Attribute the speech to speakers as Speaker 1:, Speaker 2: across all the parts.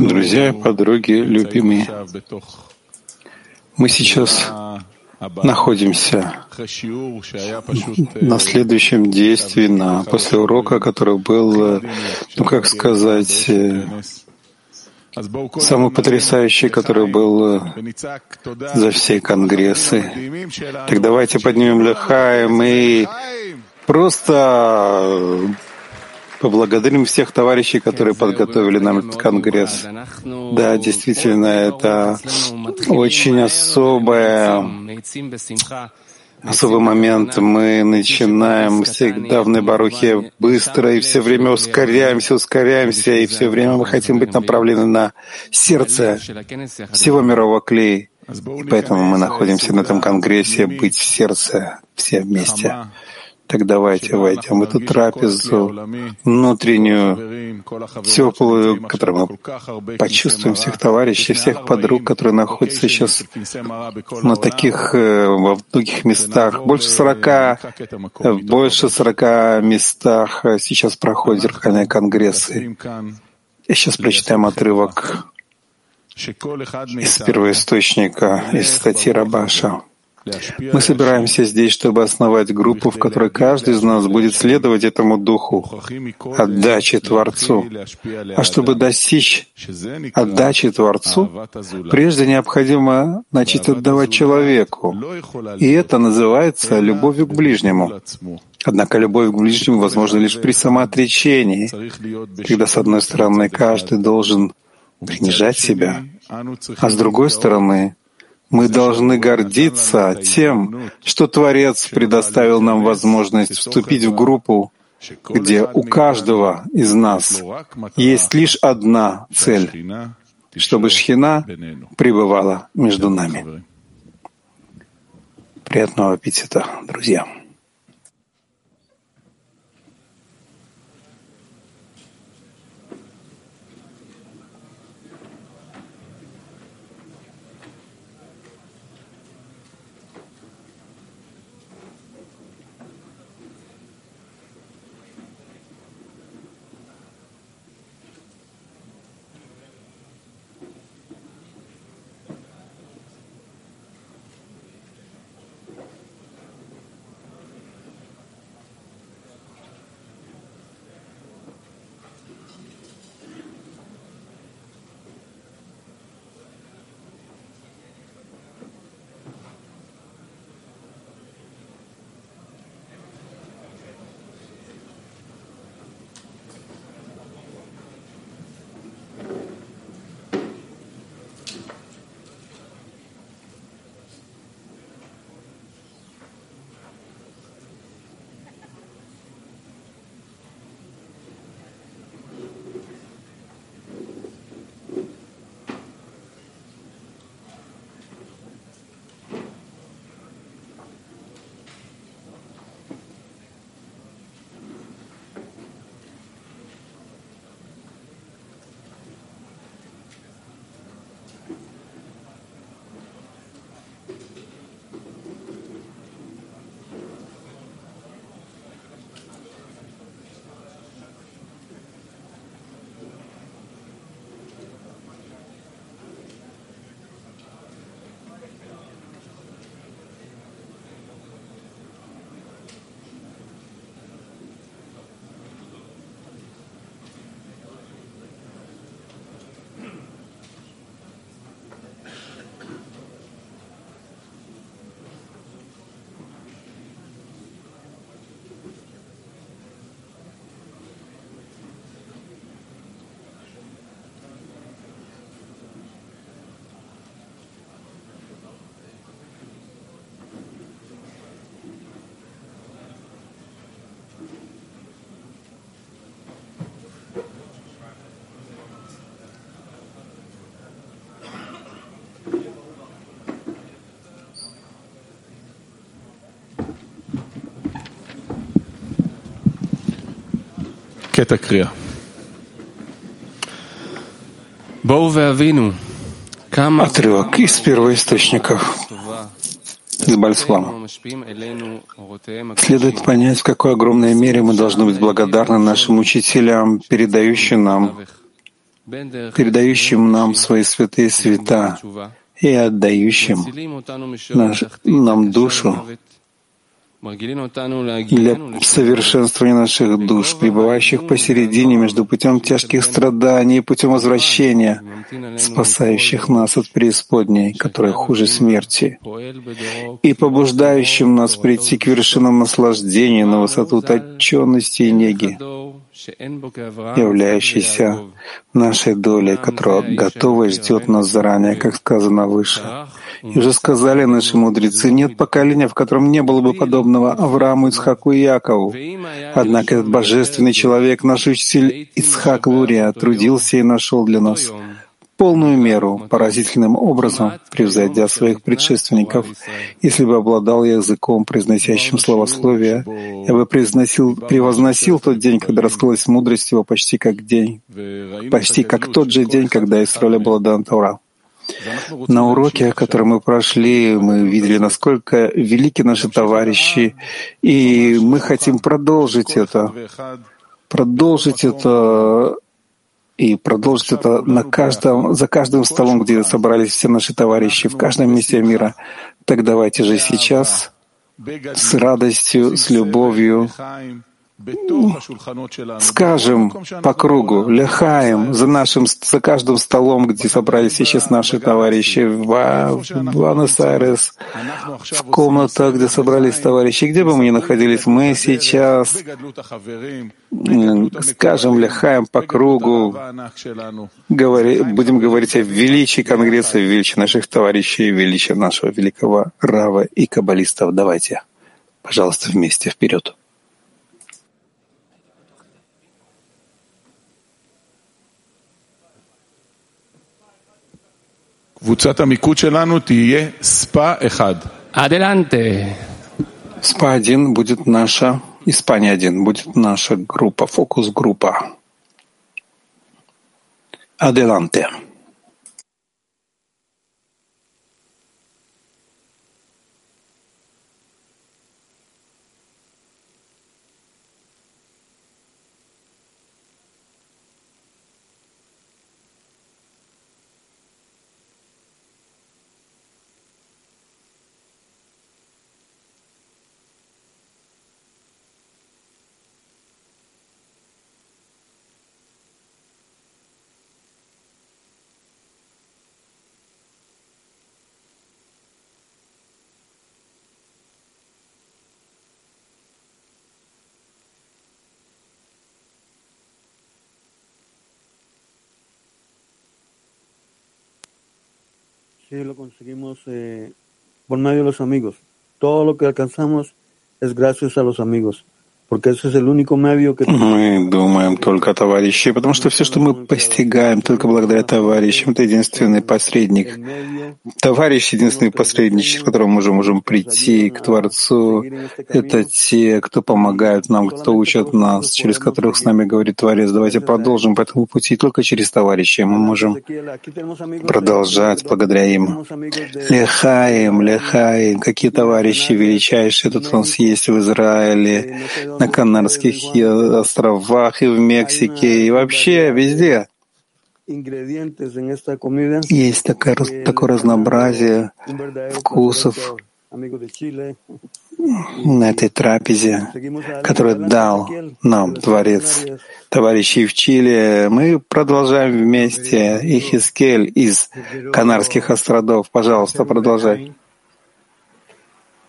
Speaker 1: Друзья, подруги, любимые, мы сейчас находимся на следующем действии, на, после урока, который был, э, ну как сказать, э, самый потрясающий, который был э, за все конгрессы. Так давайте поднимем Лехаем и просто Поблагодарим всех товарищей, которые подготовили нам этот конгресс. Да, действительно, это очень особое особый момент. Мы начинаем всегда в Небарухе быстро и все время ускоряемся, ускоряемся, и все время мы хотим быть направлены на сердце всего мирового клея. И поэтому мы находимся на этом конгрессе, быть в сердце все вместе. Так давайте войдем в эту трапезу внутреннюю, теплую, которую мы почувствуем всех товарищей, всех подруг, которые находятся сейчас на таких, э, во многих местах. Больше сорока, больше сорока местах сейчас проходят зеркальные конгрессы. Я сейчас прочитаем отрывок из первоисточника, из статьи Рабаша. Мы собираемся здесь, чтобы основать группу, в которой каждый из нас будет следовать этому духу отдачи Творцу. А чтобы достичь отдачи Творцу, прежде необходимо начать отдавать человеку. И это называется любовью к ближнему. Однако любовь к ближнему возможна лишь при самоотречении, когда, с одной стороны, каждый должен принижать себя, а с другой стороны, мы должны гордиться тем, что Творец предоставил нам возможность вступить в группу, где у каждого из нас есть лишь одна цель — чтобы Шхина пребывала между нами. Приятного аппетита, друзья!
Speaker 2: קטע קריאה.
Speaker 3: בואו והבינו כמה
Speaker 1: Отрывок из первоисточников. с Бальсвам. Следует понять, в какой огромной мере мы должны быть благодарны нашим учителям, передающим нам, передающим нам свои святые света и отдающим наш, нам душу для совершенствования наших душ, пребывающих посередине между путем тяжких страданий и путем возвращения, спасающих нас от преисподней, которая хуже смерти, и побуждающим нас прийти к вершинам наслаждения на высоту точенности и неги, являющейся нашей долей, которая готова и ждет нас заранее, как сказано выше. И уже сказали наши мудрецы, нет поколения, в котором не было бы подобного Аврааму, Ицхаку и Якову. Однако этот божественный человек, наш учитель Ицхак Лурия, трудился и нашел для нас полную меру, поразительным образом превзойдя своих предшественников. Если бы обладал языком, произносящим словословие, я бы произносил, превозносил тот день, когда раскрылась мудрость его почти как день, почти как тот же день, когда Исраиль был дан Тора. На уроке, который мы прошли, мы видели, насколько велики наши товарищи, и мы хотим продолжить это, продолжить это и продолжить это на каждом, за каждым столом, где собрались все наши товарищи, в каждом месте мира. Так давайте же сейчас с радостью, с любовью скажем по кругу, лехаем за нашим, за каждым столом, где собрались сейчас наши товарищи, в Буэнос-Айрес, в комнатах, где собрались товарищи, где бы мы ни находились, мы сейчас скажем лехаем по кругу, говори, будем говорить о величии Конгресса, величии наших товарищей, величии нашего великого Рава и каббалистов. Давайте, пожалуйста, вместе вперед.
Speaker 2: קבוצת המיקוד שלנו תהיה ספא אחד.
Speaker 3: Adelante.
Speaker 1: СПА-1 будет наша, Испания-1 будет наша группа, фокус-группа. Adelante.
Speaker 4: Sí, lo conseguimos eh, por medio de los amigos. Todo lo que alcanzamos es gracias a los amigos.
Speaker 1: Мы думаем только о товарищи, потому что все, что мы постигаем только благодаря товарищам, это единственный посредник. Товарищ — единственный посредник, через которого мы можем прийти к Творцу. Это те, кто помогают нам, кто учат нас, через которых с нами говорит Творец. Давайте продолжим по этому пути. Только через товарищей мы можем продолжать благодаря им. Лехаем, лехаем. Какие товарищи величайшие тут у нас есть в Израиле, на Канарских островах, и в Мексике, и вообще везде. Есть такое, такое разнообразие вкусов на этой трапезе, которую дал нам Творец. Товарищи в Чили, мы продолжаем вместе. Ихискель из Канарских островов. Пожалуйста, продолжай.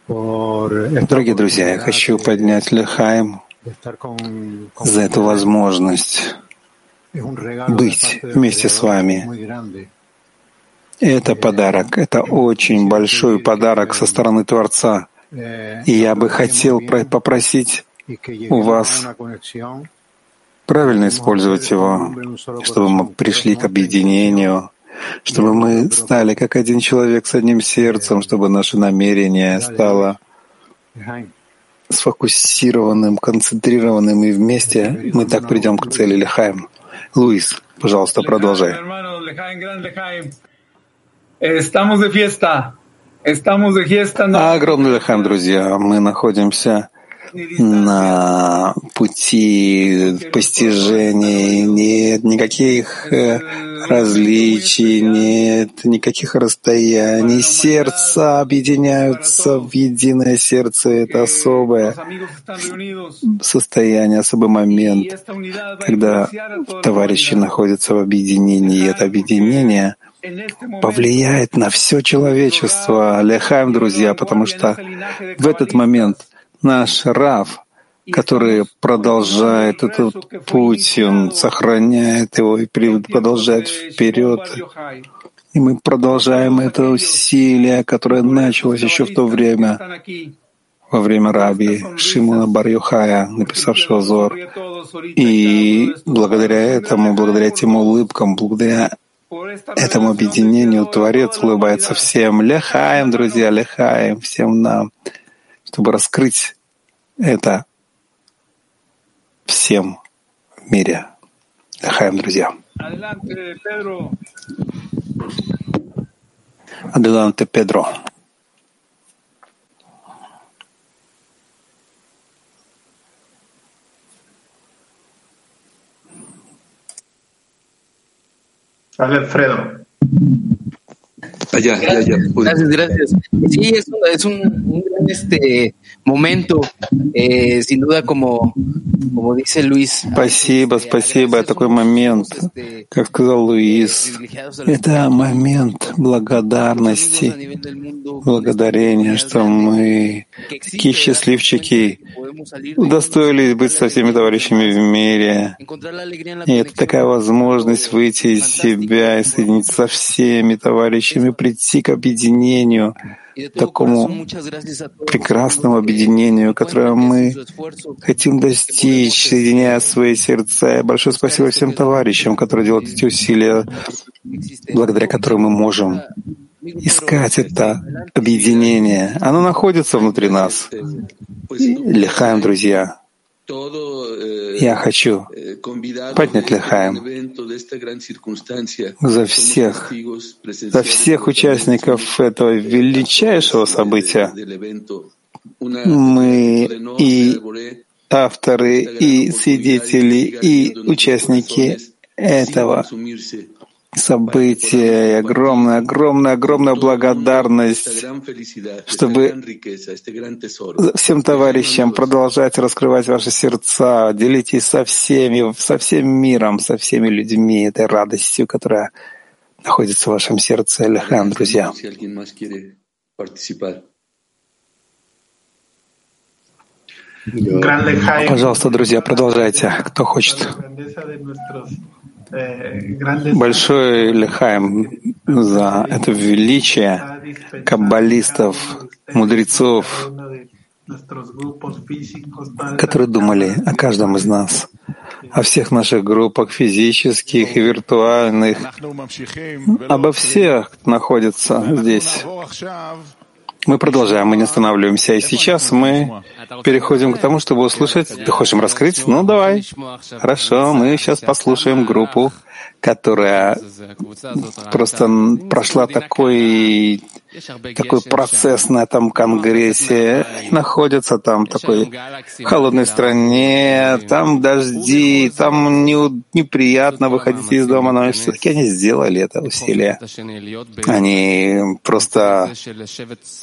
Speaker 1: Дорогие друзья, я хочу поднять Лехаим за эту возможность быть вместе с вами. Это подарок, это очень большой подарок со стороны Творца. И я бы хотел попросить у вас правильно использовать его, чтобы мы пришли к объединению, чтобы мы стали как один человек с одним сердцем, чтобы наше намерение стало сфокусированным, концентрированным, и вместе мы так придем к цели Лихаем. Луис, пожалуйста, продолжай. Огромный лехам, друзья. Мы находимся на пути постижения. Нет никаких э, различий, нет никаких расстояний. Сердца объединяются в единое сердце. Это особое состояние, особый момент, когда товарищи находятся в объединении. И это объединение повлияет на все человечество. Лехаем, друзья, потому что в этот момент наш Рав, который продолжает этот путь, он сохраняет его и продолжает вперед. И мы продолжаем это усилие, которое началось еще в то время, во время Раби Шимона Бар-Юхая, написавшего Зор. И благодаря этому, благодаря этим улыбкам, благодаря этому объединению Творец улыбается всем. Лехаем, друзья, лехаем всем нам чтобы раскрыть это всем в мире. Лехаем, друзья. Adelante, Pedro.
Speaker 3: Alfredo.
Speaker 5: Allá, allá. Gracias, gracias. Sí, es un, es un, un gran este, моменту, э, sin duda, como, como dice Luis.
Speaker 1: Спасибо, спасибо. Такой момент, как сказал Луис, это момент благодарности, благодарения, что мы такие счастливчики, удостоились быть со всеми товарищами в мире. И это такая возможность выйти из себя и соединиться со всеми товарищами, прийти к объединению, такому прекрасному объединению, которое мы хотим достичь, соединяя свои сердца. И большое спасибо всем товарищам, которые делают эти усилия, благодаря которым мы можем искать это объединение. Оно находится внутри нас. Лихаем, друзья. Я хочу поднять Лехаем за всех, за всех участников этого величайшего события. Мы и авторы, и свидетели, и участники этого событие, и огромная, огромная, огромная благодарность, чтобы всем товарищам продолжать раскрывать ваши сердца, делитесь со всеми, со всем миром, со всеми людьми, этой радостью, которая находится в вашем сердце. Лехан, друзья. Пожалуйста, друзья, продолжайте. Кто хочет. Большой лихаем за это величие каббалистов, мудрецов, которые думали о каждом из нас, о всех наших группах физических и виртуальных, обо всех, кто находится здесь. Мы продолжаем, мы не останавливаемся. И сейчас мы переходим к тому, чтобы услышать. Ты хочешь раскрыть? Ну, давай. Хорошо, мы сейчас послушаем группу которая просто прошла такой, такой процесс на этом конгрессе, находится там такой в холодной стране, там дожди, там не, неприятно выходить из дома, но все-таки они сделали это усилие. Они просто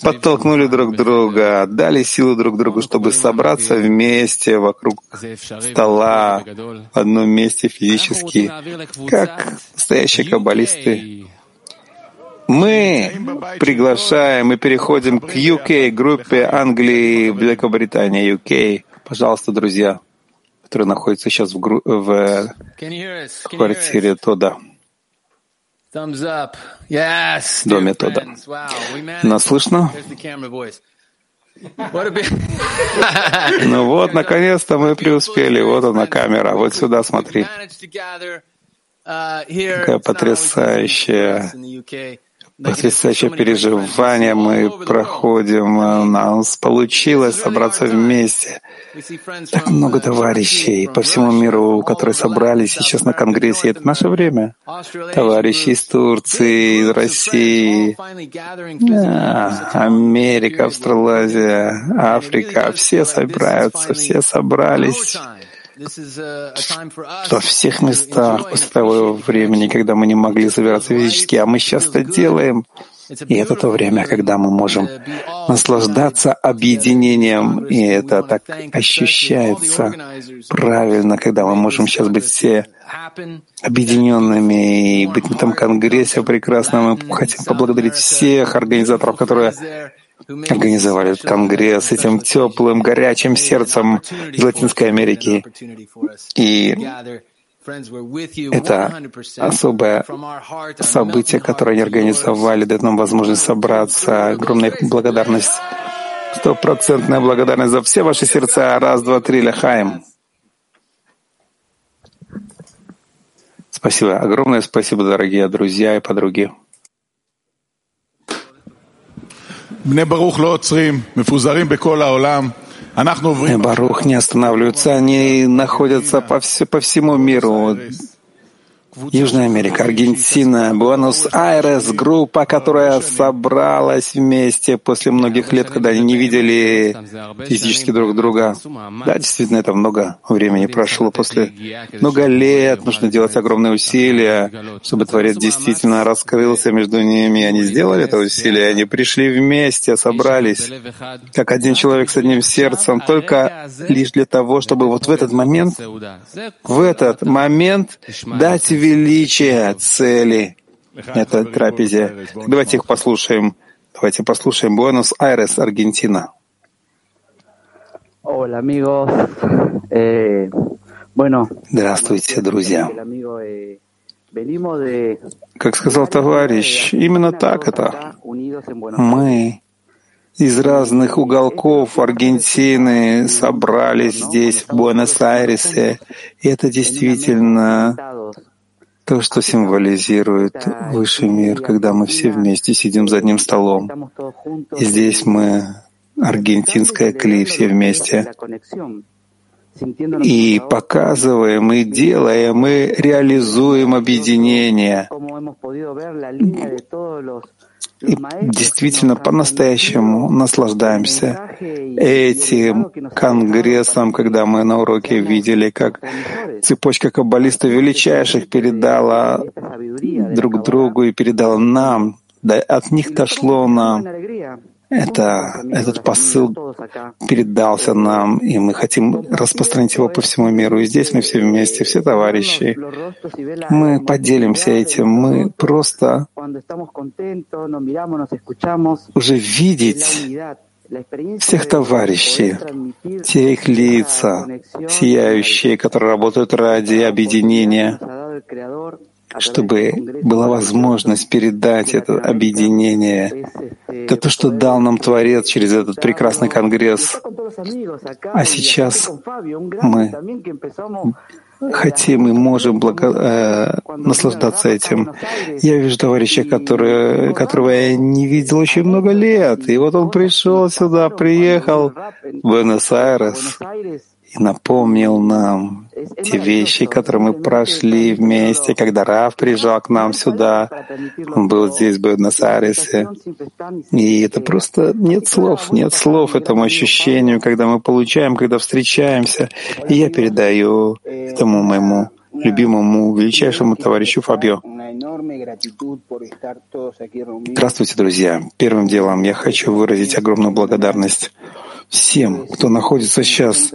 Speaker 1: подтолкнули друг друга, дали силу друг другу, чтобы собраться вместе вокруг стола, в одном месте физически, как настоящие каббалисты, мы приглашаем и переходим к UK, группе Англии, Великобритании, UK. Пожалуйста, друзья, которые находятся сейчас в, гру... в квартире Тода.
Speaker 5: Yes,
Speaker 1: доме Тода. Нас слышно? ну вот, наконец-то мы преуспели. Вот она камера. Вот сюда смотри. Какая потрясающая потрясающее переживание мы проходим. У нас получилось собраться вместе. Так много товарищей по всему миру, которые собрались сейчас на Конгрессе. Это наше время. Товарищи из Турции, из России, Америка, Австралазия, Африка. Все собираются, все собрались во всех местах после того времени, когда мы не могли собираться физически, а мы сейчас это делаем. И это то время, когда мы можем наслаждаться объединением, и это так ощущается правильно, когда мы можем сейчас быть все объединенными и быть на этом конгрессе прекрасном. Мы хотим поблагодарить всех организаторов, которые организовали этот конгресс этим теплым, горячим сердцем из Латинской Америки. И это особое событие, которое они организовали, дает нам возможность собраться. Огромная благодарность, стопроцентная благодарность за все ваши сердца. Раз, два, три, ляхаем. Спасибо. Огромное спасибо, дорогие друзья и подруги.
Speaker 2: Барух
Speaker 1: не останавливаются, они находятся по, все, по всему миру. Южная Америка, Аргентина, Буэнос-Айрес, группа, которая собралась вместе после многих лет, когда они не видели физически друг друга. Да, действительно, это много времени прошло. После много лет нужно делать огромные усилия, чтобы Творец действительно раскрылся между ними. Они сделали это усилие, они пришли вместе, собрались, как один человек с одним сердцем, только лишь для того, чтобы вот в этот момент, в этот момент дать величие цели этой трапезе. Давайте их послушаем. Давайте послушаем Буэнос-Айрес, Аргентина.
Speaker 6: Eh,
Speaker 1: Здравствуйте, друзья. Как сказал товарищ, именно так это. Мы из разных уголков Аргентины собрались здесь, в Буэнос-Айресе. И это действительно то, что символизирует высший мир, когда мы все вместе сидим за одним столом. И здесь мы, аргентинская кли, все вместе. И показываем, и делаем, и реализуем объединение и действительно по-настоящему наслаждаемся этим конгрессом, когда мы на уроке видели, как цепочка каббалистов величайших передала друг другу и передала нам, да, от них дошло нам это, этот посыл передался нам, и мы хотим распространить его по всему миру. И здесь мы все вместе, все товарищи. Мы поделимся этим. Мы просто уже видеть всех товарищей, те их лица, сияющие, которые работают ради объединения, чтобы была возможность передать это объединение, это то, что дал нам Творец через этот прекрасный конгресс. А сейчас мы хотим и можем благо, э, наслаждаться этим. Я вижу товарища, который, которого я не видел очень много лет, и вот он пришел сюда, приехал в Буэнос-Айрес, и напомнил нам те вещи, которые мы прошли вместе, когда Рав приезжал к нам сюда, он был здесь, в Буэнос-Айресе. И это просто нет слов, нет слов этому ощущению, когда мы получаем, когда встречаемся. И я передаю этому моему любимому, величайшему товарищу Фабио. Здравствуйте, друзья. Первым делом я хочу выразить огромную благодарность всем, кто находится сейчас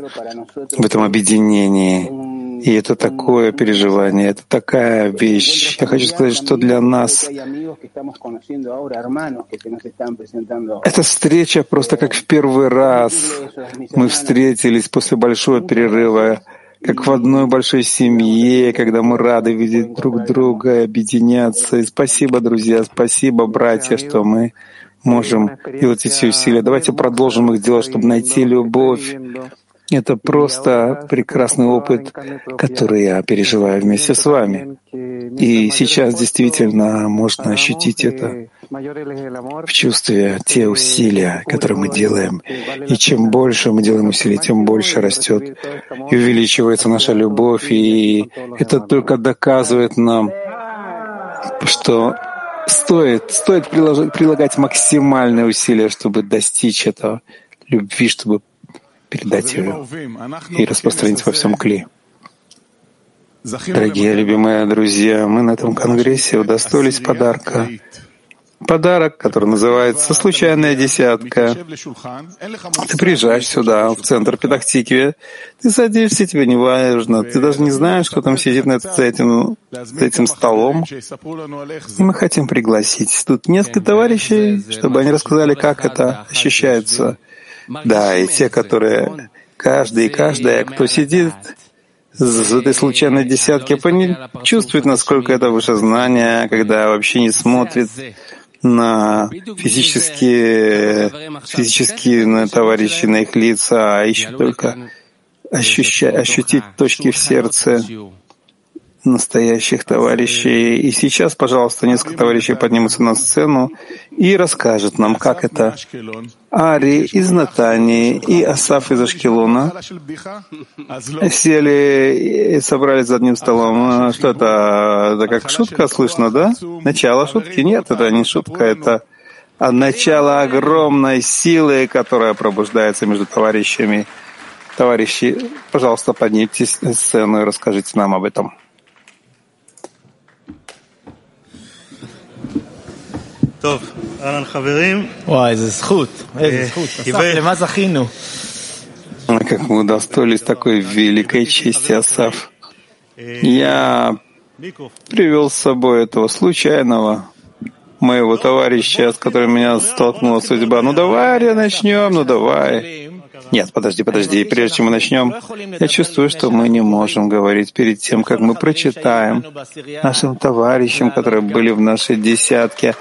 Speaker 1: в этом объединении. И это такое переживание, это такая вещь. Я хочу сказать, что для нас эта встреча просто как в первый раз. Мы встретились после большого перерыва, как в одной большой семье, когда мы рады видеть друг друга, объединяться. И спасибо, друзья, спасибо, братья, что мы можем делать эти усилия. Давайте продолжим их делать, чтобы найти любовь. Это просто прекрасный опыт, который я переживаю вместе с вами. И сейчас действительно можно ощутить это в чувстве те усилия, которые мы делаем. И чем больше мы делаем усилий, тем больше растет и увеличивается наша любовь. И это только доказывает нам, что стоит, стоит приложить, прилагать максимальные усилия, чтобы достичь этого любви, чтобы передать ее и распространить во всем кли. Дорогие любимые друзья, мы на этом конгрессе удостоились подарка. Подарок, который называется «Случайная десятка». Ты приезжаешь сюда, в центр Педактикве, ты садишься, тебе не важно, ты даже не знаешь, кто там сидит на, за, этим, этим столом. И мы хотим пригласить. Тут несколько товарищей, чтобы они рассказали, как это ощущается. Да, и те, которые, каждый и каждая, кто сидит в этой случайной десятке чувствует, насколько это выше знания, когда вообще не смотрит на физические, физические на товарищи, на их лица, а еще только ощущать, ощутить точки в сердце, настоящих товарищей. И сейчас, пожалуйста, несколько товарищей поднимутся на сцену и расскажут нам, как это. Ари из Натании и Асаф из Ашкелона сели и собрались за одним столом. Что это? Это как шутка слышно, да? Начало шутки? Нет, это не шутка, это начало огромной силы, которая пробуждается между товарищами. Товарищи, пожалуйста, поднимитесь на сцену и расскажите нам об этом.
Speaker 6: טוב, אהלן חברים.
Speaker 7: וואי, איזה זכות, איזה זכות. אסף, למה זכינו?
Speaker 1: Как мы удостоились такой великой чести, Асаф. Я привел с собой этого случайного моего товарища, с которым меня столкнула судьба. Ну давай, Ария, начнем, ну давай. Нет, подожди, подожди. Прежде чем мы начнем, я чувствую, что мы не можем говорить перед тем, как мы прочитаем нашим товарищам, которые были в нашей десятке.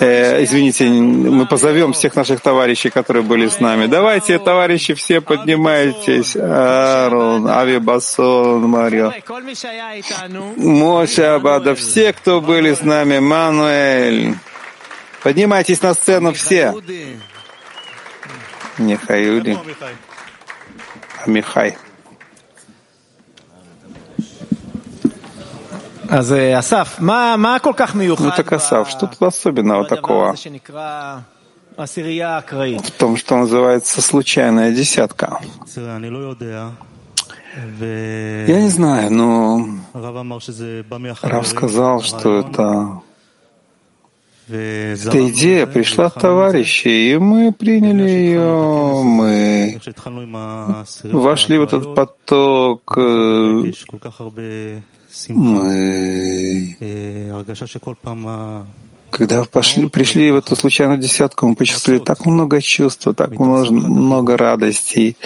Speaker 1: Э, извините, мы позовем всех наших товарищей, которые были с нами. Давайте, товарищи, все поднимайтесь. Арон, Ави Басон, Марио. Моша Абада, все, кто были с нами, Мануэль. Поднимайтесь на сцену все.
Speaker 7: Нехай люди. Амихай.
Speaker 1: Ну так, Асав, что тут особенного такого в том, что называется случайная десятка? Я не знаю, но Рав сказал, что это эта идея пришла от товарищей, и мы приняли ее, мы. Вошли в этот поток, э, мы. Когда пошли, пришли в эту случайную десятку, мы почувствовали так много чувств, так много, много радости.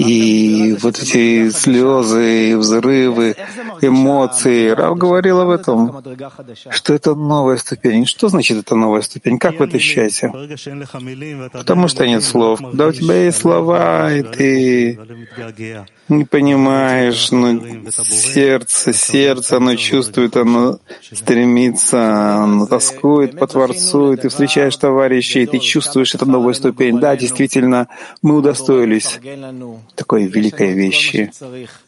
Speaker 1: И вот эти слезы, взрывы, эмоции. Рав говорил об этом, что это новая ступень. Что значит это новая ступень? Как вы это ощущаете? Потому что нет слов. Когда у тебя есть слова, и ты не понимаешь, но сердце, сердце, оно чувствует, оно стремится, оно тоскует по Творцу, и ты встречаешь товарищей, и ты чувствуешь эту новую ступень. Да, действительно, мы удостоились такой великой вещи.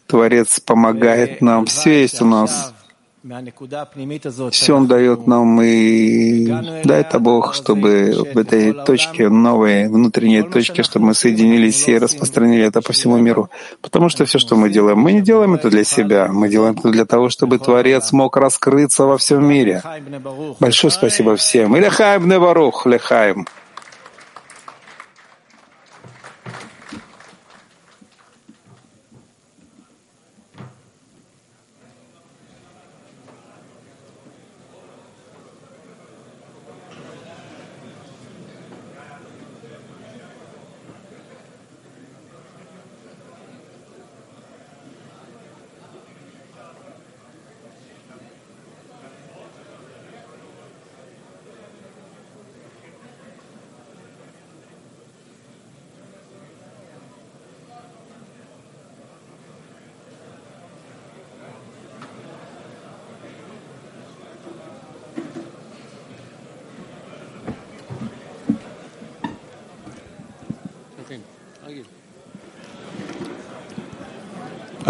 Speaker 1: Творец помогает нам, все есть у нас. Все Он дает нам, и дай это Бог, чтобы в этой точке, новой внутренней точке, чтобы мы соединились и распространили это по всему миру. Потому что все, что мы делаем, мы не делаем это для себя, мы делаем это для того, чтобы Творец мог раскрыться во всем мире. Большое спасибо всем. И лехаем неварух, лехаем.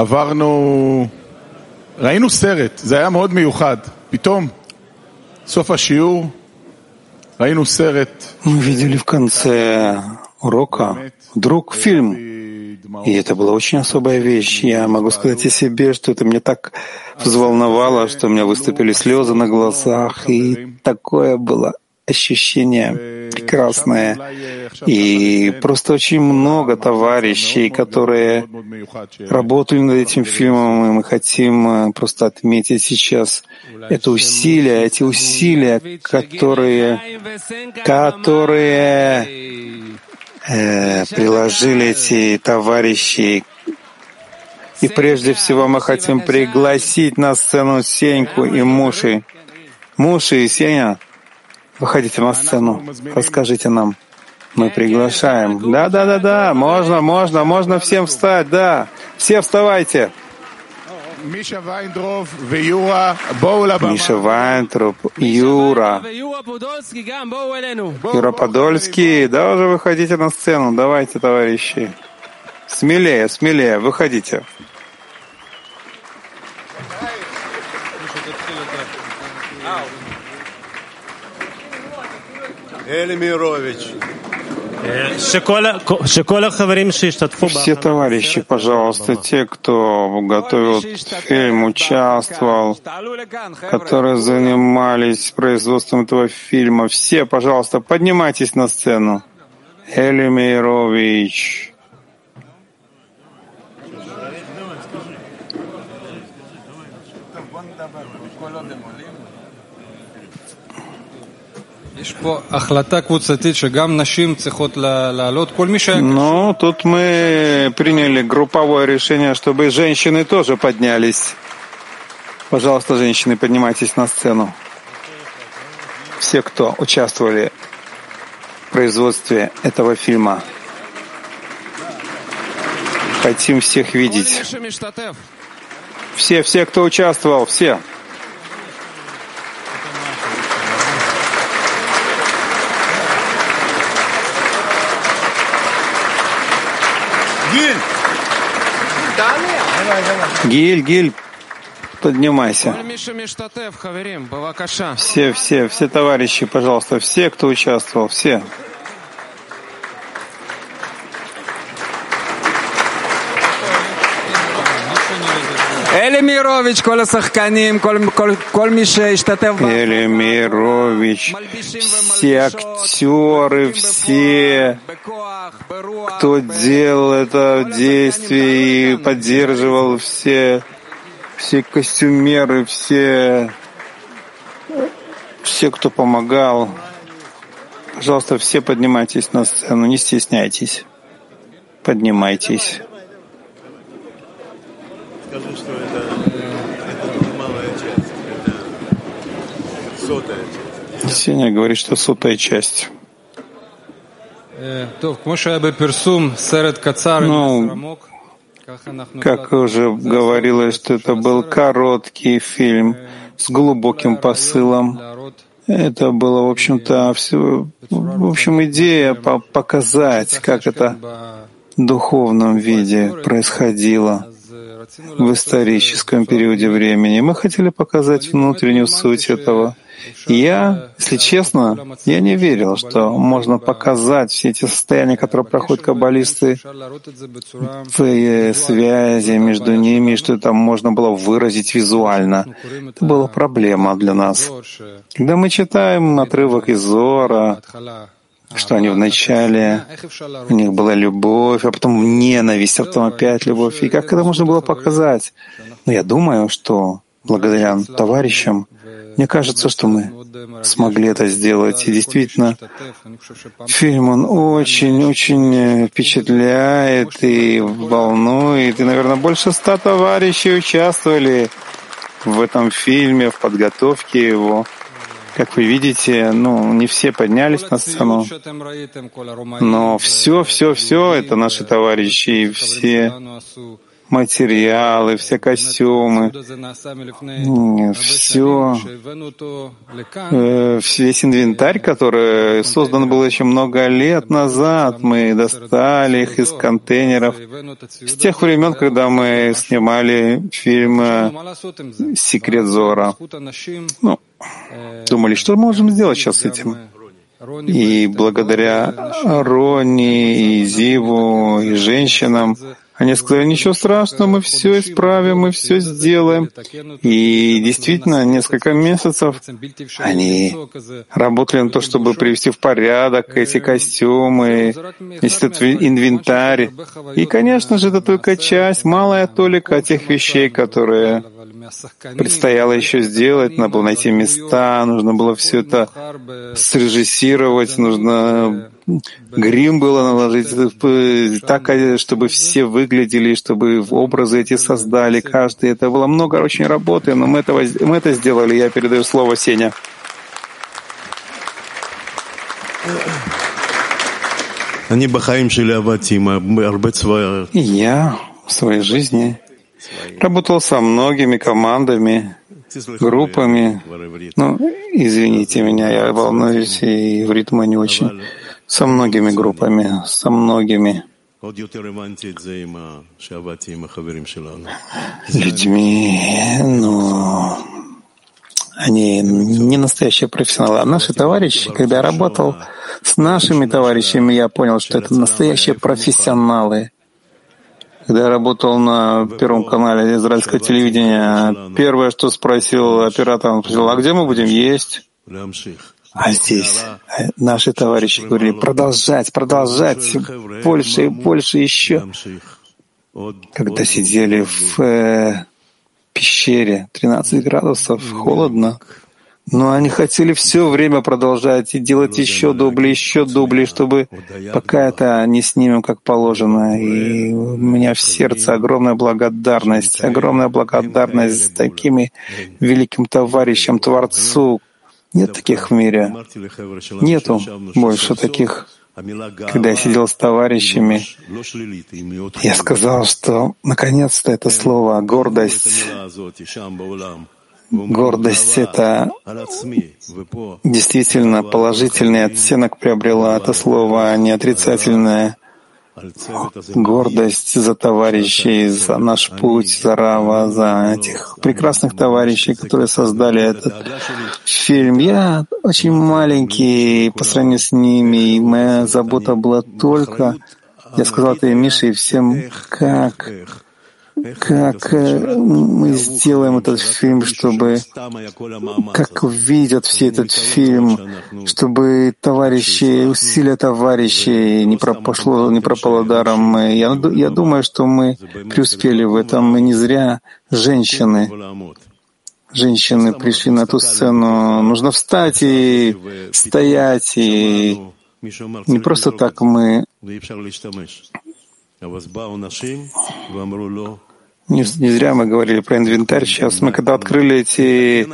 Speaker 2: עברנו, ראינו סרט, זה היה מאוד מיוחד. פתאום, סוף השיעור, ראינו סרט.
Speaker 1: Мы видели в конце урока вдруг фильм, и это была очень особая вещь. Я могу сказать о себе, что это меня так взволновало, что у меня выступили слезы на глазах, и такое было ощущение прекрасное. И просто очень много товарищей, которые работали над этим фильмом, и мы хотим э, просто отметить сейчас это усилия, эти усилия, которые, которые э, приложили эти товарищи. И прежде всего мы хотим пригласить на сцену Сеньку и Муши. Муши и Сеня, выходите на сцену, расскажите нам. Мы приглашаем. Да, да, да, да, можно, можно, можно всем встать, да. Все вставайте.
Speaker 2: Миша Вайнтроп, Юра,
Speaker 1: Юра. Юра Подольский, да, уже выходите на сцену. Давайте, товарищи. Смелее, смелее, выходите. Все товарищи, пожалуйста, те, кто готовил фильм, участвовал, которые занимались производством этого фильма, все, пожалуйста, поднимайтесь на сцену. Элимирович. Но тут мы приняли групповое решение, чтобы женщины тоже поднялись. Пожалуйста, женщины, поднимайтесь на сцену. Все, кто участвовали в производстве этого фильма. Хотим всех видеть. Все, все, кто участвовал, все. Гиль, Гиль, поднимайся. Все, все, все товарищи, пожалуйста, все, кто участвовал, все.
Speaker 5: Элемирович,
Speaker 1: все актеры, все, кто делал это действие и поддерживал все, все костюмеры, все, все, кто помогал. Пожалуйста, все поднимайтесь на сцену, не стесняйтесь. Поднимайтесь.
Speaker 6: Скажи, что это, это малая часть, это сотая часть.
Speaker 1: Сеня говорит, что сотая часть. Ну, как уже говорилось, что это был короткий фильм с глубоким посылом. Это было, в общем-то, все, в общем, идея показать, как это в духовном виде происходило в историческом периоде времени. Мы хотели показать внутреннюю суть этого. я, если честно, я не верил, что можно показать все эти состояния, которые проходят каббалисты, в связи между ними, что это можно было выразить визуально. Это была проблема для нас. Когда мы читаем отрывок из Зора, что они вначале, у них была любовь, а потом ненависть, а потом опять любовь. И как это можно было показать? Но ну, я думаю, что благодаря товарищам, мне кажется, что мы смогли это сделать. И действительно, фильм, он очень-очень впечатляет и волнует. И, наверное, больше ста товарищей участвовали в этом фильме, в подготовке его. Как вы видите, ну, не все поднялись на сцену, но все, все, все — это наши товарищи, и все материалы, все костюмы, все, э, весь инвентарь, который создан был еще много лет назад, мы достали их из контейнеров с тех времен, когда мы снимали фильм э, «Секрет Зора». Ну, думали, что можем сделать сейчас с этим? И благодаря Рони и Зиву и женщинам они сказали, ничего страшного, мы все исправим, мы все сделаем. И действительно, несколько месяцев они работали на то, чтобы привести в порядок эти костюмы, этот инвентарь. И, конечно же, это только часть, малая толика тех вещей, которые предстояло еще сделать, надо было найти места, нужно было все это срежиссировать, нужно грим было наложить так, чтобы все выглядели, чтобы образы эти создали каждый. Это было много очень работы, но мы, этого, мы это сделали. Я передаю слово Сеня.
Speaker 6: Я
Speaker 1: в своей жизни Работал со многими командами, группами. Ну, извините меня, я волнуюсь, и в ритме не очень. Со многими группами, со многими людьми, но они не настоящие профессионалы. А наши товарищи, когда я работал с нашими товарищами, я понял, что это настоящие профессионалы. Когда я работал на Первом канале израильского телевидения, первое, что спросил оператор, он спросил, а где мы будем есть? А здесь наши товарищи говорили, продолжать, продолжать, больше и больше еще. Когда сидели в э, пещере, 13 градусов, холодно, но они хотели все время продолжать и делать еще дубли, еще дубли, чтобы пока это не снимем как положено. И у меня в сердце огромная благодарность, огромная благодарность такими великим товарищам, Творцу. Нет таких в мире. Нету больше таких. Когда я сидел с товарищами, я сказал, что наконец-то это слово «гордость» Гордость — это действительно положительный оттенок приобрела это слово, а не отрицательное. Гордость за товарищей, за наш путь, за Рава, за этих прекрасных товарищей, которые создали этот фильм. Я очень маленький по сравнению с ними, и моя забота была только, я сказал это и Мише, и всем, как как э, мы сделаем этот фильм, чтобы, как увидят все этот фильм, чтобы товарищи, усилия товарищей не пропошло, не пропало даром. Я, я думаю, что мы преуспели в этом. Мы не зря женщины. Женщины пришли на ту сцену. Нужно встать и стоять, и не просто так мы не, не зря мы говорили про инвентарь. Сейчас мы когда открыли эти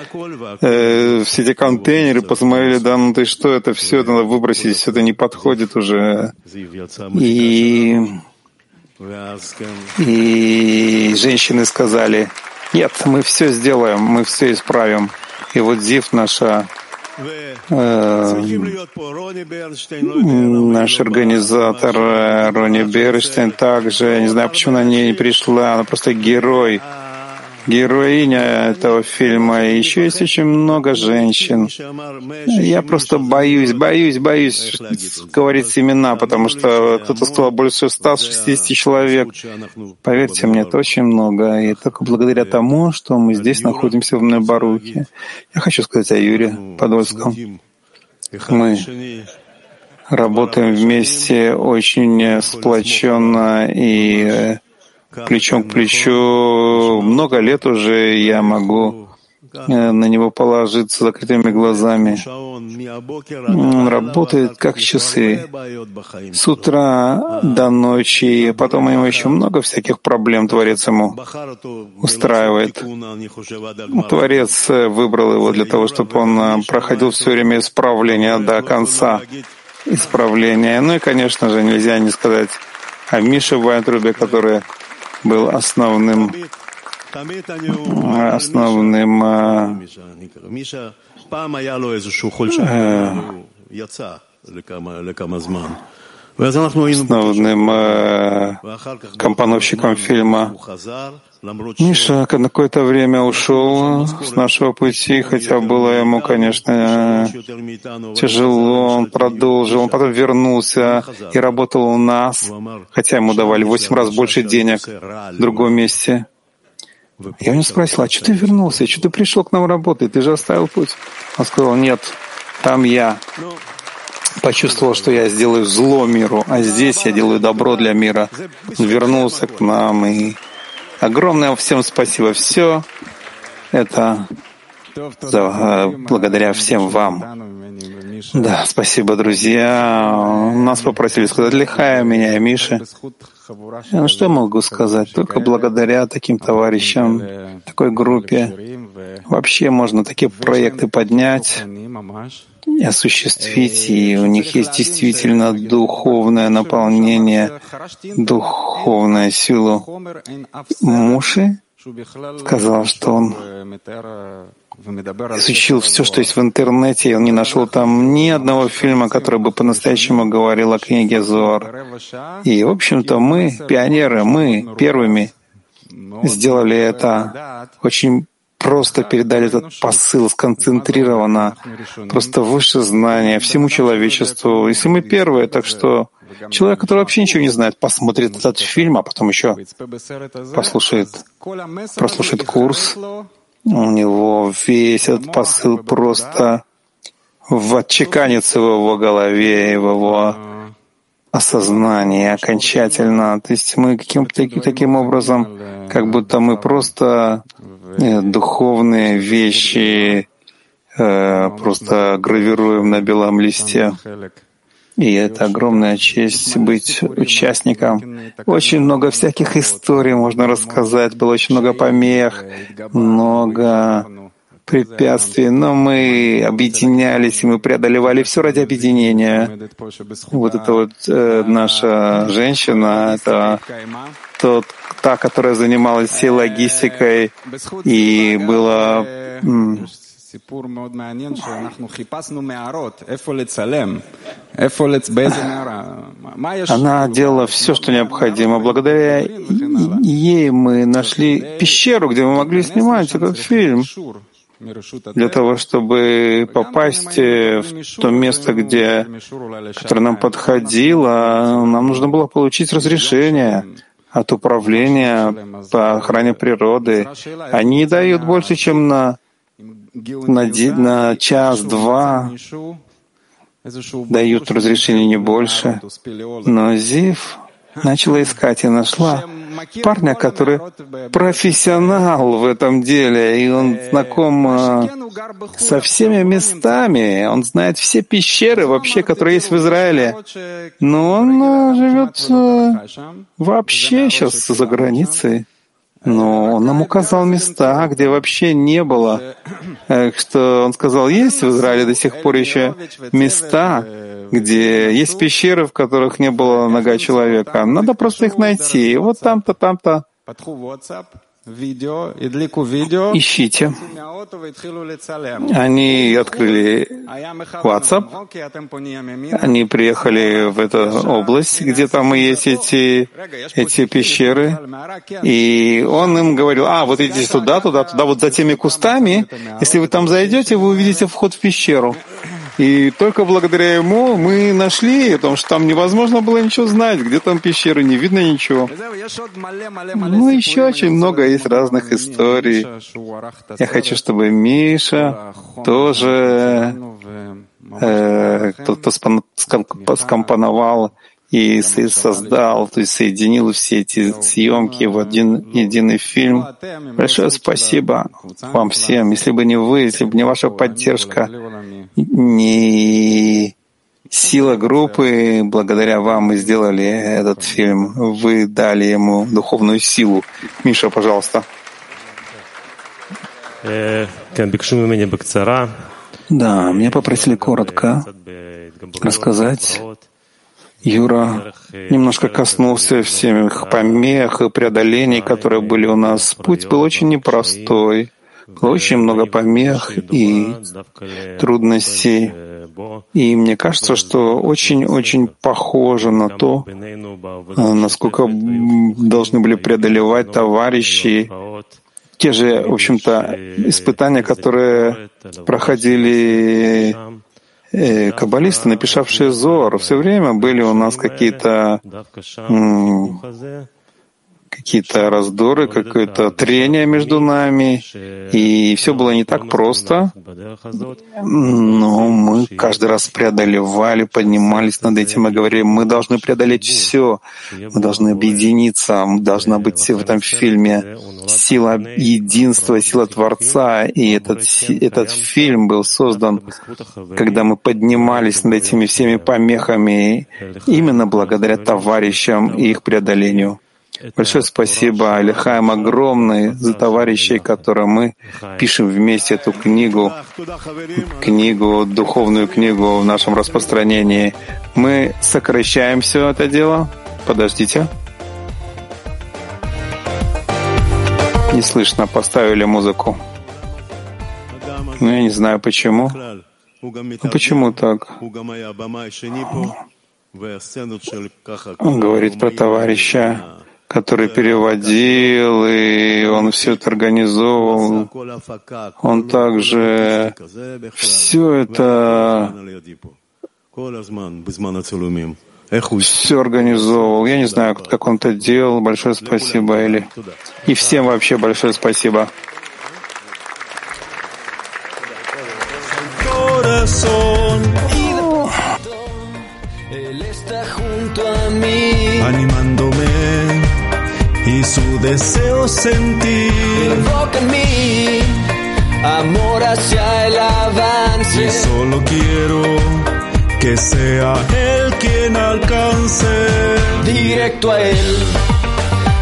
Speaker 1: э, все эти контейнеры, посмотрели, да, ну ты что, это все это надо выбросить, все это не подходит уже. И, и женщины сказали, нет, мы все сделаем, мы все исправим. И вот Зив наша наш организатор э, Рони Берштейн также, я не знаю, почему она не пришла, она просто герой героиня этого фильма. И еще есть очень много женщин. Я просто боюсь, боюсь, боюсь говорить имена, потому что кто-то сказал больше 160 человек. Поверьте мне, это очень много. И только благодаря тому, что мы здесь находимся в Небарухе. Я хочу сказать о Юре Подольском. Мы работаем вместе очень сплоченно и плечом к плечу. Много лет уже я могу э, на него положиться закрытыми глазами. Он работает как часы. С утра до ночи. Потом у него еще много всяких проблем Творец ему устраивает. Творец э, выбрал его для того, чтобы он э, проходил все время исправления до конца исправления. Ну и, конечно же, нельзя не сказать о Мише Вайнтрубе, который был основным основным основным э, компоновщиком фильма. Миша на какое-то время ушел с нашего пути, хотя было ему, конечно, тяжело. Он продолжил, он потом вернулся и работал у нас, хотя ему давали восемь раз больше денег в другом месте. Я у него спросил, а что ты вернулся? Что ты пришел к нам работать? Ты же оставил путь. Он сказал, нет, там я почувствовал, что я сделаю зло миру, а здесь я делаю добро для мира. Вернулся к нам и огромное всем спасибо. Все это за, благодаря всем вам. Да, спасибо, друзья. Нас попросили сказать Лихая, меня и Миши. Ну, что я могу сказать? Только благодаря таким товарищам, такой группе. Вообще можно такие проекты поднять осуществить, и у них есть действительно духовное наполнение, духовная сила. Муши сказал, что он изучил все, что есть в интернете, и он не нашел там ни одного фильма, который бы по-настоящему говорил о книге Зор. И, в общем-то, мы, пионеры, мы первыми сделали это очень просто передали этот посыл сконцентрированно, просто выше знания всему человечеству. Если мы первые, так что человек, который вообще ничего не знает, посмотрит этот фильм, а потом еще послушает, прослушает курс, у него весь этот посыл просто отчеканится в его голове в его осознании окончательно. То есть мы каким-то таким образом, как будто мы просто духовные вещи э, просто гравируем на белом листе. И это огромная честь быть участником. Очень много всяких историй можно рассказать, было очень много помех, много препятствий, но мы объединялись, и мы преодолевали все ради объединения. Вот это вот э, наша женщина, это тот, та, которая занималась всей логистикой, и было она делала все, что необходимо. Благодаря ей мы нашли пещеру, где мы могли снимать этот фильм. Для того, чтобы попасть в то место, где, которое нам подходило, нам нужно было получить разрешение от управления по охране природы. Они дают больше, чем на на, на час-два дают разрешение не больше. Но Зив начала искать и нашла парня, который профессионал в этом деле, и он знаком э, со всеми местами, он знает все пещеры вообще, которые есть в Израиле. Но он э, живет э, вообще сейчас за границей. Но он нам указал места, где вообще не было. Что он сказал, есть в Израиле до сих пор еще места, где есть пещеры, в которых не было нога человека. Надо просто их найти. И вот там-то, там-то Ищите. Они открыли WhatsApp. Они приехали в эту область, где там и есть эти, эти пещеры. И он им говорил, а, вот идите туда, туда, туда, вот за теми кустами. Если вы там зайдете, вы увидите вход в пещеру. И только благодаря ему мы нашли, потому что там невозможно было ничего знать, где там пещеры, не видно ничего. Ну, еще очень много есть разных историй. Я хочу, чтобы Миша тоже э, кто-то скомпоновал и создал, то есть соединил все эти съемки в один единый фильм. Большое спасибо вам всем. Если бы не вы, если бы не ваша поддержка, не сила группы, благодаря вам мы сделали этот фильм. Вы дали ему духовную силу. Миша, пожалуйста.
Speaker 8: Э,
Speaker 1: да, меня попросили коротко рассказать Юра немножко коснулся всех помех и преодолений, которые были у нас. Путь был очень непростой. Очень много помех и трудностей. И мне кажется, что очень-очень похоже на то, насколько должны были преодолевать товарищи те же, в общем-то, испытания, которые проходили э, каббалисты, написавшие Зор. Все время были у нас какие-то какие-то раздоры, какое-то трение между нами, и все было не так просто. Но мы каждый раз преодолевали, поднимались над этим и говорили, мы должны преодолеть все, мы должны объединиться, должна быть в этом фильме сила единства, сила Творца, и этот, этот фильм был создан, когда мы поднимались над этими всеми помехами именно благодаря товарищам и их преодолению. Большое спасибо Алихаем огромное за товарищей, которые мы пишем вместе эту книгу, книгу, духовную книгу в нашем распространении. Мы сокращаем все это дело. Подождите. Не слышно, поставили музыку. Ну, я не знаю почему. Ну, почему так? Он говорит про товарища, который переводил, и он все это организовывал. Он также все это все организовывал. Я не знаю, как он это делал. Большое спасибо, Эли. И всем вообще большое спасибо.
Speaker 8: animándome y su deseo sentir.
Speaker 9: Invoca en mí amor hacia el avance.
Speaker 8: Y solo quiero que sea Él quien alcance.
Speaker 9: Directo a Él,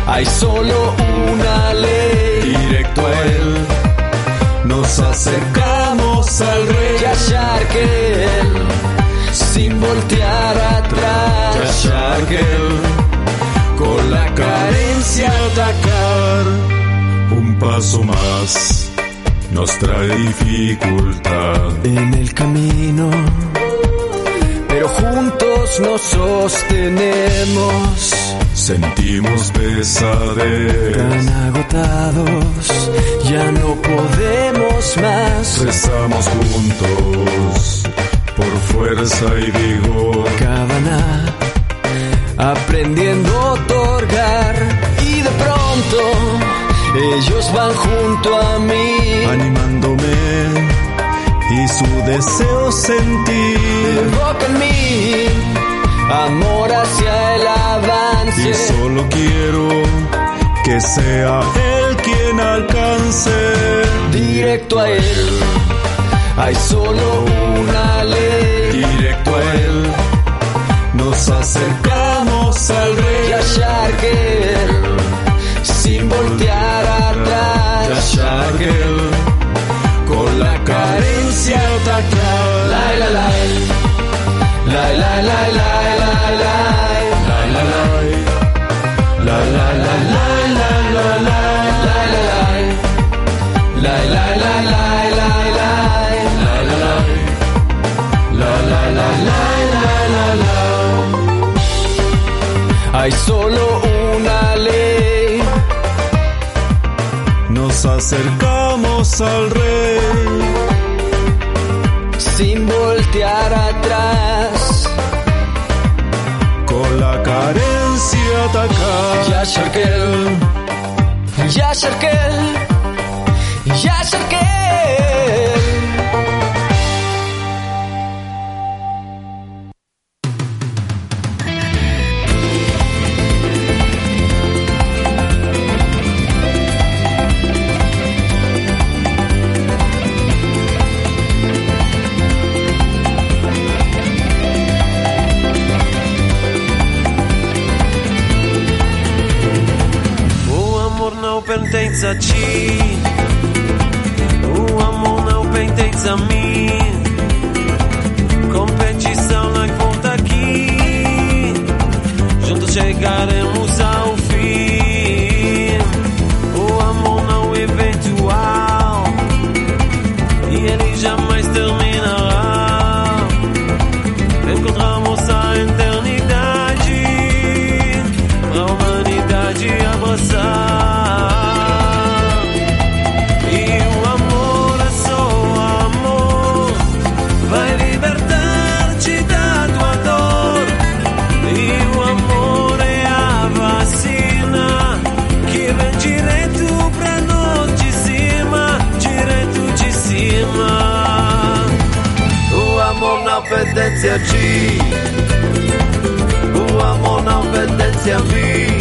Speaker 9: hay solo una ley.
Speaker 8: Directo a Él, nos acercamos al Rey.
Speaker 9: Y que Él, sin voltear atrás.
Speaker 8: Y que Él con la carencia atacar. Un paso más nos trae dificultad
Speaker 9: en el camino, pero juntos nos sostenemos.
Speaker 8: Sentimos pesadez,
Speaker 9: tan agotados, ya no podemos más.
Speaker 8: Rezamos juntos por fuerza y vigor.
Speaker 9: Cabana aprendiendo a otorgar. Y de pronto ellos van junto a mí
Speaker 8: animándome y su deseo sentir.
Speaker 9: invoca en mí amor hacia el avance.
Speaker 8: Y solo quiero que sea él quien alcance.
Speaker 9: Directo a él. Hay solo una ley.
Speaker 8: Directo a él. Nos acercamos al rey.
Speaker 9: Yasharkel, sin voltear atrás.
Speaker 8: Yasharkel, con la carencia
Speaker 9: la la, la la. La la la la, hay solo una ley.
Speaker 8: Nos acercamos al rey
Speaker 9: sin voltear atrás.
Speaker 8: Con la carencia atacar.
Speaker 9: Ya Sharkel, ya Sharkel,
Speaker 10: a chance. G. O amor não pertence a mim.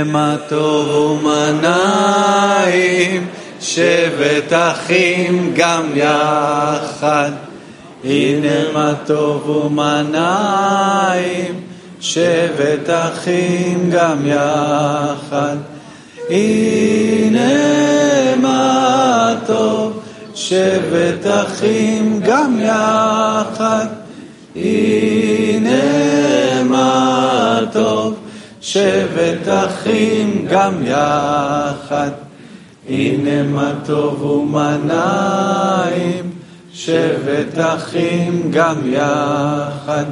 Speaker 11: הנה מה טוב ומנעים, שבת אחים גם יחד. הנה מה טוב ומנעים, שבת אחים גם יחד. הנה מה טוב, שבת אחים גם יחד. הנה שבת אחים גם יחד. הנה מה טוב ומנעים, שבת אחים גם יחד.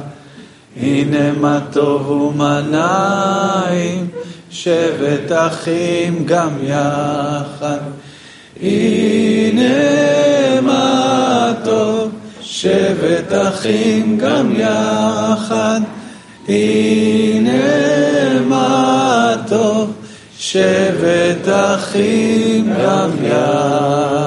Speaker 11: הנה מה טוב ומנעים, שבת אחים גם יחד. הנה מה טוב, שבת אחים גם יחד. הנה שבט אחים גם יד.